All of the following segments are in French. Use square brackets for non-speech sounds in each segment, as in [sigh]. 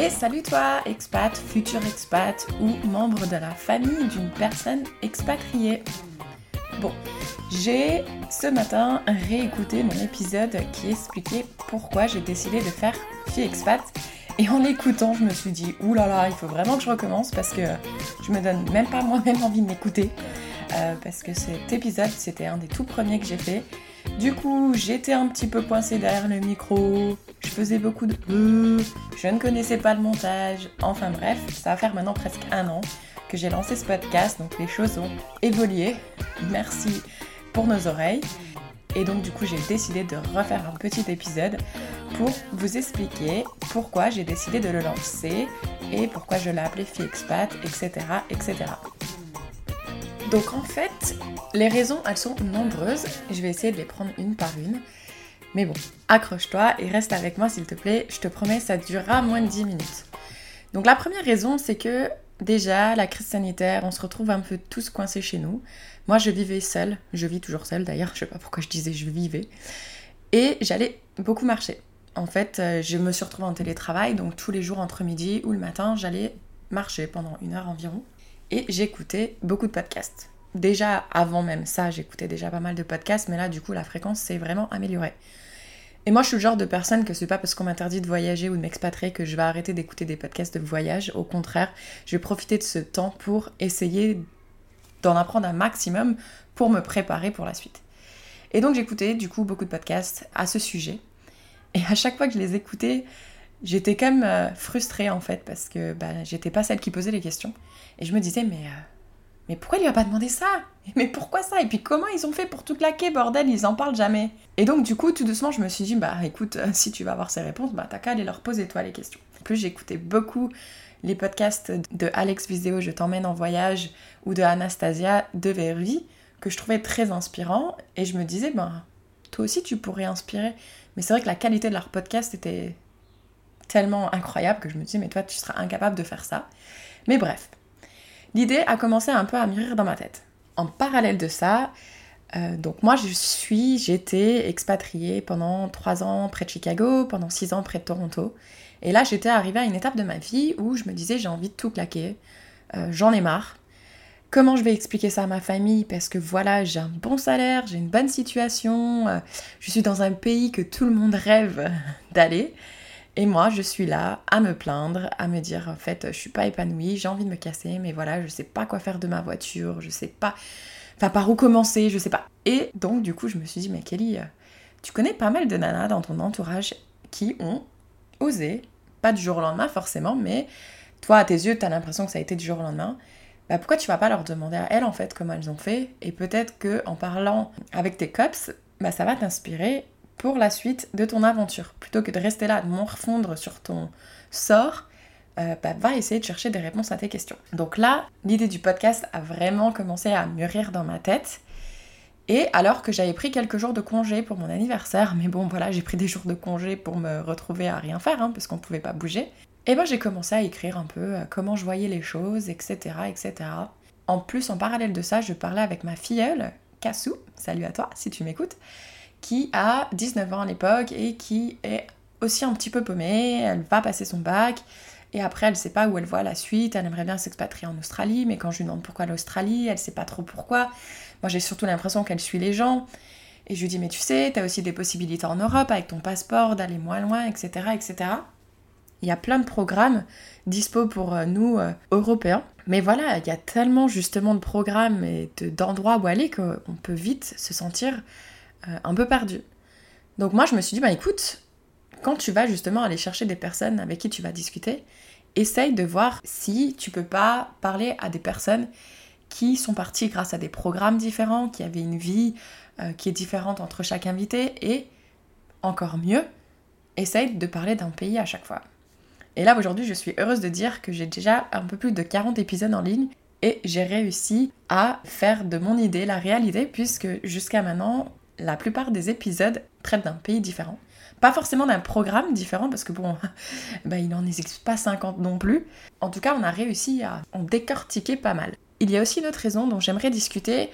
Et salut toi, expat, futur expat ou membre de la famille d'une personne expatriée. Bon, j'ai ce matin réécouté mon épisode qui expliquait pourquoi j'ai décidé de faire fille expat. Et en l'écoutant, je me suis dit, oulala, là là, il faut vraiment que je recommence parce que je me donne même pas moi-même envie de m'écouter. Euh, parce que cet épisode, c'était un des tout premiers que j'ai fait. Du coup, j'étais un petit peu coincée derrière le micro, je faisais beaucoup de euh, je ne connaissais pas le montage. Enfin bref, ça va faire maintenant presque un an que j'ai lancé ce podcast, donc les choses ont évolué. Merci pour nos oreilles. Et donc du coup, j'ai décidé de refaire un petit épisode pour vous expliquer pourquoi j'ai décidé de le lancer et pourquoi je l'ai appelé Expat, etc., etc. Donc en fait, les raisons, elles sont nombreuses. Je vais essayer de les prendre une par une. Mais bon, accroche-toi et reste avec moi s'il te plaît. Je te promets, ça durera moins de 10 minutes. Donc la première raison, c'est que déjà, la crise sanitaire, on se retrouve un peu tous coincés chez nous. Moi, je vivais seule. Je vis toujours seule d'ailleurs. Je sais pas pourquoi je disais je vivais. Et j'allais beaucoup marcher. En fait, euh, je me suis retrouvée en télétravail, donc tous les jours entre midi ou le matin, j'allais marcher pendant une heure environ et j'écoutais beaucoup de podcasts. Déjà avant même ça, j'écoutais déjà pas mal de podcasts, mais là du coup la fréquence s'est vraiment améliorée. Et moi je suis le genre de personne que c'est pas parce qu'on m'interdit de voyager ou de m'expatrier que je vais arrêter d'écouter des podcasts de voyage. Au contraire, je vais profiter de ce temps pour essayer d'en apprendre un maximum pour me préparer pour la suite. Et donc j'écoutais du coup beaucoup de podcasts à ce sujet. Et à chaque fois que je les écoutais, j'étais même euh, frustrée en fait parce que bah, j'étais pas celle qui posait les questions. Et je me disais, mais, euh, mais pourquoi il lui a pas demandé ça? [laughs] Mais pourquoi ça? Et puis comment ils ont fait pour tout claquer, bordel? Ils en parlent jamais. Et donc du coup, tout doucement, je me suis dit, bah écoute, euh, si tu vas avoir ces réponses, bah t'as qu'à aller leur poser toi les questions. En plus, j'écoutais beaucoup les podcasts de Alex Viseo, Je t'emmène en voyage, ou de Anastasia de Vervi, que je trouvais très inspirant. Et je me disais, bah toi aussi tu pourrais inspirer. Mais c'est vrai que la qualité de leur podcast était tellement incroyable que je me disais, mais toi, tu seras incapable de faire ça. Mais bref, l'idée a commencé un peu à mûrir dans ma tête. En parallèle de ça, euh, donc moi, je suis, j'étais expatriée pendant 3 ans près de Chicago, pendant 6 ans près de Toronto. Et là, j'étais arrivée à une étape de ma vie où je me disais, j'ai envie de tout claquer, euh, j'en ai marre. Comment je vais expliquer ça à ma famille? Parce que voilà, j'ai un bon salaire, j'ai une bonne situation, euh, je suis dans un pays que tout le monde rêve [laughs] d'aller. Et moi, je suis là à me plaindre, à me dire en fait, je suis pas épanouie, j'ai envie de me casser, mais voilà, je sais pas quoi faire de ma voiture, je sais pas, enfin par où commencer, je sais pas. Et donc du coup, je me suis dit, mais Kelly, euh, tu connais pas mal de nanas dans ton entourage qui ont osé, pas du jour au lendemain forcément, mais toi à tes yeux, tu as l'impression que ça a été du jour au lendemain. Bah pourquoi tu vas pas leur demander à elles en fait comment elles ont fait? Et peut-être que en parlant avec tes cops, bah ça va t'inspirer pour la suite de ton aventure. Plutôt que de rester là, de morfondre sur ton sort, euh, bah, va essayer de chercher des réponses à tes questions. Donc là, l'idée du podcast a vraiment commencé à mûrir dans ma tête. Et alors que j'avais pris quelques jours de congé pour mon anniversaire, mais bon voilà, j'ai pris des jours de congé pour me retrouver à rien faire, hein, parce qu'on ne pouvait pas bouger, et ben j'ai commencé à écrire un peu euh, comment je voyais les choses, etc., etc. En plus, en parallèle de ça, je parlais avec ma filleule, Kassou, salut à toi si tu m'écoutes, qui a 19 ans à l'époque et qui est aussi un petit peu paumée, elle va passer son bac, et après elle sait pas où elle voit la suite, elle aimerait bien s'expatrier en Australie, mais quand je lui demande pourquoi l'Australie, elle sait pas trop pourquoi. Moi j'ai surtout l'impression qu'elle suit les gens. Et je lui dis mais tu sais, t'as aussi des possibilités en Europe avec ton passeport d'aller moins loin, etc. etc. Il y a plein de programmes dispo pour euh, nous euh, Européens. Mais voilà, il y a tellement justement de programmes et d'endroits où aller qu'on peut vite se sentir euh, un peu perdu. Donc moi je me suis dit, bah écoute, quand tu vas justement aller chercher des personnes avec qui tu vas discuter, essaye de voir si tu peux pas parler à des personnes qui sont parties grâce à des programmes différents, qui avaient une vie euh, qui est différente entre chaque invité, et encore mieux, essaye de parler d'un pays à chaque fois. Et là aujourd'hui je suis heureuse de dire que j'ai déjà un peu plus de 40 épisodes en ligne et j'ai réussi à faire de mon idée la réalité puisque jusqu'à maintenant la plupart des épisodes traitent d'un pays différent. Pas forcément d'un programme différent, parce que bon, [laughs] bah, il n'en existe pas 50 non plus. En tout cas, on a réussi à en décortiquer pas mal. Il y a aussi une autre raison dont j'aimerais discuter,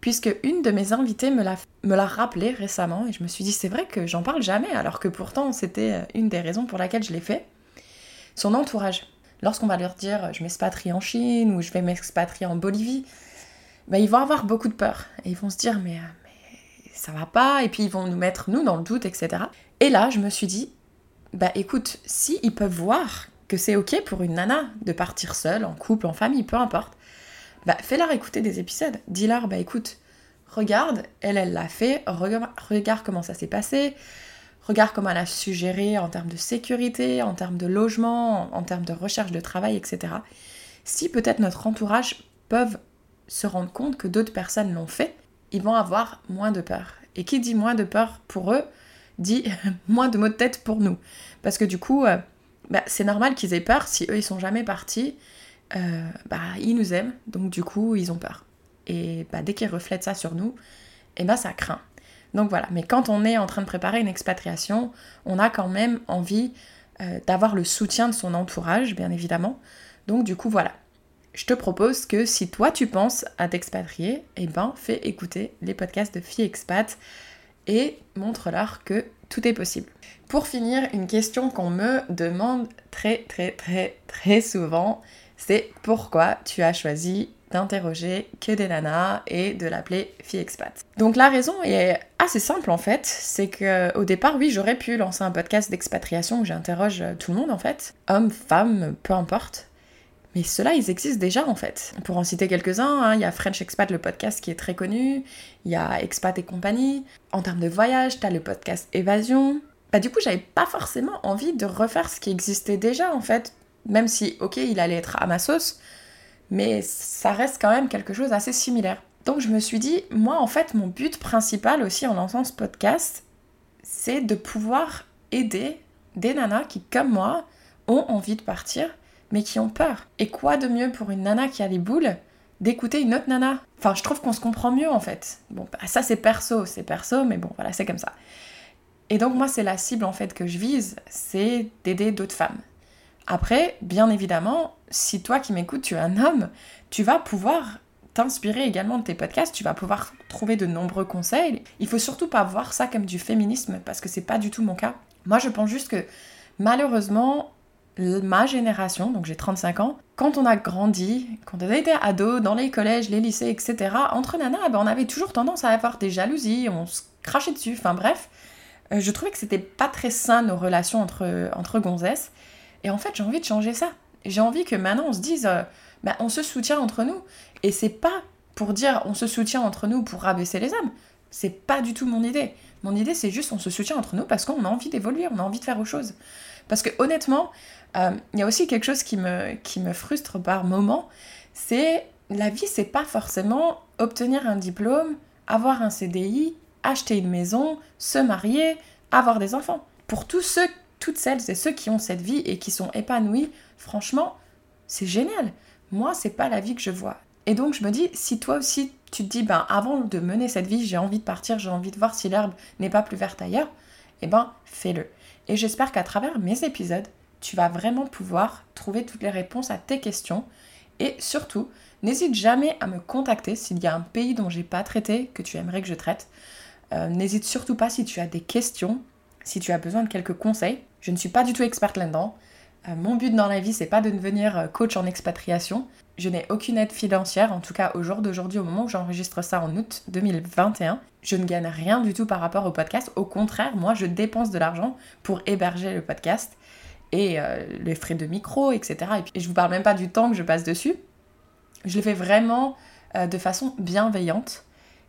puisque une de mes invitées me l'a rappelé récemment, et je me suis dit, c'est vrai que j'en parle jamais, alors que pourtant c'était une des raisons pour laquelle je l'ai fait. son entourage. Lorsqu'on va leur dire je m'expatrie en Chine ou je vais m'expatrier en Bolivie, ben, ils vont avoir beaucoup de peur. Et ils vont se dire mais, mais ça va pas, et puis ils vont nous mettre nous dans le doute, etc. Et là, je me suis dit, bah écoute, si ils peuvent voir que c'est ok pour une nana de partir seule, en couple, en famille, peu importe, bah fais-leur écouter des épisodes. Dis-leur, bah écoute, regarde, elle, elle l'a fait, regarde comment ça s'est passé, regarde comment elle a su gérer en termes de sécurité, en termes de logement, en termes de recherche de travail, etc. Si peut-être notre entourage peuvent se rendre compte que d'autres personnes l'ont fait, ils vont avoir moins de peur. Et qui dit moins de peur pour eux, dit [laughs] moins de mots de tête pour nous. Parce que du coup, euh, bah, c'est normal qu'ils aient peur si eux ils sont jamais partis. Euh, bah, ils nous aiment, donc du coup ils ont peur. Et bah, dès qu'ils reflètent ça sur nous, eh ben ça craint. Donc voilà, mais quand on est en train de préparer une expatriation, on a quand même envie euh, d'avoir le soutien de son entourage, bien évidemment. Donc du coup voilà, je te propose que si toi tu penses à t'expatrier, eh ben fais écouter les podcasts de Filles Expat et montre-leur que tout est possible. Pour finir, une question qu'on me demande très très très très souvent, c'est pourquoi tu as choisi d'interroger que des nanas et de l'appeler fille expat? Donc la raison est assez simple en fait, c'est que au départ oui j'aurais pu lancer un podcast d'expatriation où j'interroge tout le monde en fait, hommes, femmes, peu importe. Mais ceux-là, ils existent déjà en fait. Pour en citer quelques-uns, hein, il y a French Expat, le podcast qui est très connu, il y a Expat et compagnie. En termes de voyage, tu as le podcast Évasion. Bah, du coup, j'avais pas forcément envie de refaire ce qui existait déjà en fait, même si, ok, il allait être à ma sauce, mais ça reste quand même quelque chose d'assez similaire. Donc je me suis dit, moi en fait, mon but principal aussi en lançant ce podcast, c'est de pouvoir aider des nanas qui, comme moi, ont envie de partir mais qui ont peur. Et quoi de mieux pour une nana qui a les boules d'écouter une autre nana? Enfin, je trouve qu'on se comprend mieux en fait. Bon, bah, ça c'est perso, c'est perso, mais bon, voilà, c'est comme ça. Et donc moi, c'est la cible en fait que je vise, c'est d'aider d'autres femmes. Après, bien évidemment, si toi qui m'écoutes, tu es un homme, tu vas pouvoir t'inspirer également de tes podcasts, tu vas pouvoir trouver de nombreux conseils. Il faut surtout pas voir ça comme du féminisme parce que c'est pas du tout mon cas. Moi, je pense juste que malheureusement, ma génération, donc j'ai 35 ans, quand on a grandi, quand on a été ado, dans les collèges, les lycées, etc., entre nanas, eh ben, on avait toujours tendance à avoir des jalousies, on se crachait dessus, enfin bref. Euh, je trouvais que c'était pas très sain nos relations entre, entre gonzesses. Et en fait, j'ai envie de changer ça. J'ai envie que maintenant on se dise, euh, bah, on se soutient entre nous. Et c'est pas pour dire on se soutient entre nous pour rabaisser les hommes. C'est pas du tout mon idée. Mon idée, c'est juste on se soutient entre nous parce qu'on a envie d'évoluer, on a envie de faire autre chose. Parce que honnêtement, euh, il y a aussi quelque chose qui me, qui me frustre par moment, c'est la vie, c'est pas forcément obtenir un diplôme, avoir un CDI, acheter une maison, se marier, avoir des enfants. Pour tous ceux, toutes celles et ceux qui ont cette vie et qui sont épanouis, franchement, c'est génial. Moi, c'est pas la vie que je vois. Et donc je me dis, si toi aussi tu te dis, ben avant de mener cette vie, j'ai envie de partir, j'ai envie de voir si l'herbe n'est pas plus verte ailleurs, eh ben fais-le. Et j'espère qu'à travers mes épisodes, tu vas vraiment pouvoir trouver toutes les réponses à tes questions. Et surtout, n'hésite jamais à me contacter s'il y a un pays dont j'ai pas traité que tu aimerais que je traite. Euh, n'hésite surtout pas si tu as des questions, si tu as besoin de quelques conseils. Je ne suis pas du tout experte là-dedans. Euh, mon but dans la vie, c'est pas de devenir euh, coach en expatriation. Je n'ai aucune aide financière, en tout cas au jour d'aujourd'hui, au moment où j'enregistre ça en août 2021. Je ne gagne rien du tout par rapport au podcast. Au contraire, moi, je dépense de l'argent pour héberger le podcast et euh, les frais de micro, etc. Et, je vous parle même pas du temps que je passe dessus. Je le fais vraiment de façon bienveillante.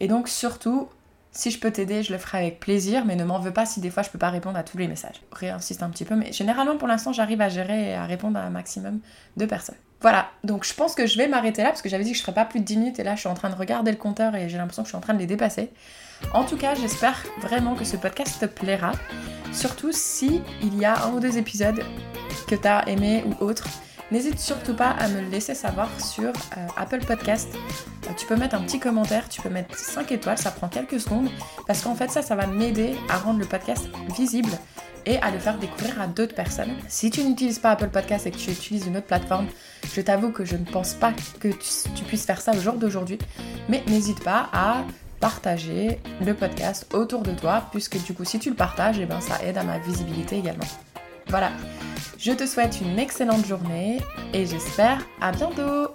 Et donc surtout, si je peux t'aider, je le ferai avec plaisir, mais ne m'en veux pas si des fois je peux pas répondre à tous les messages. Réinsiste un petit peu, mais généralement pour l'instant j'arrive à gérer et à répondre à un maximum de personnes. Voilà, donc je pense que je vais m'arrêter là parce que j'avais dit que je ferais pas plus de 10 minutes et là je suis en train de regarder le compteur et j'ai l'impression que je suis en train de les dépasser. En tout cas, j'espère vraiment que ce podcast te plaira. Surtout si il y a un ou deux épisodes que tu as aimé ou autre. N'hésite surtout pas à me laisser savoir sur euh, Apple Podcast. Euh, tu peux mettre un petit commentaire, tu peux mettre 5 étoiles, ça prend quelques secondes. Parce qu'en fait, ça, ça va m'aider à rendre le podcast visible et à le faire découvrir à d'autres personnes. Si tu n'utilises pas Apple Podcast et que tu utilises une autre plateforme, je t'avoue que je ne pense pas que tu puisses faire ça au jour d'aujourd'hui. Mais n'hésite pas à partager le podcast autour de toi, puisque du coup, si tu le partages, eh ben, ça aide à ma visibilité également. Voilà. Je te souhaite une excellente journée et j'espère à bientôt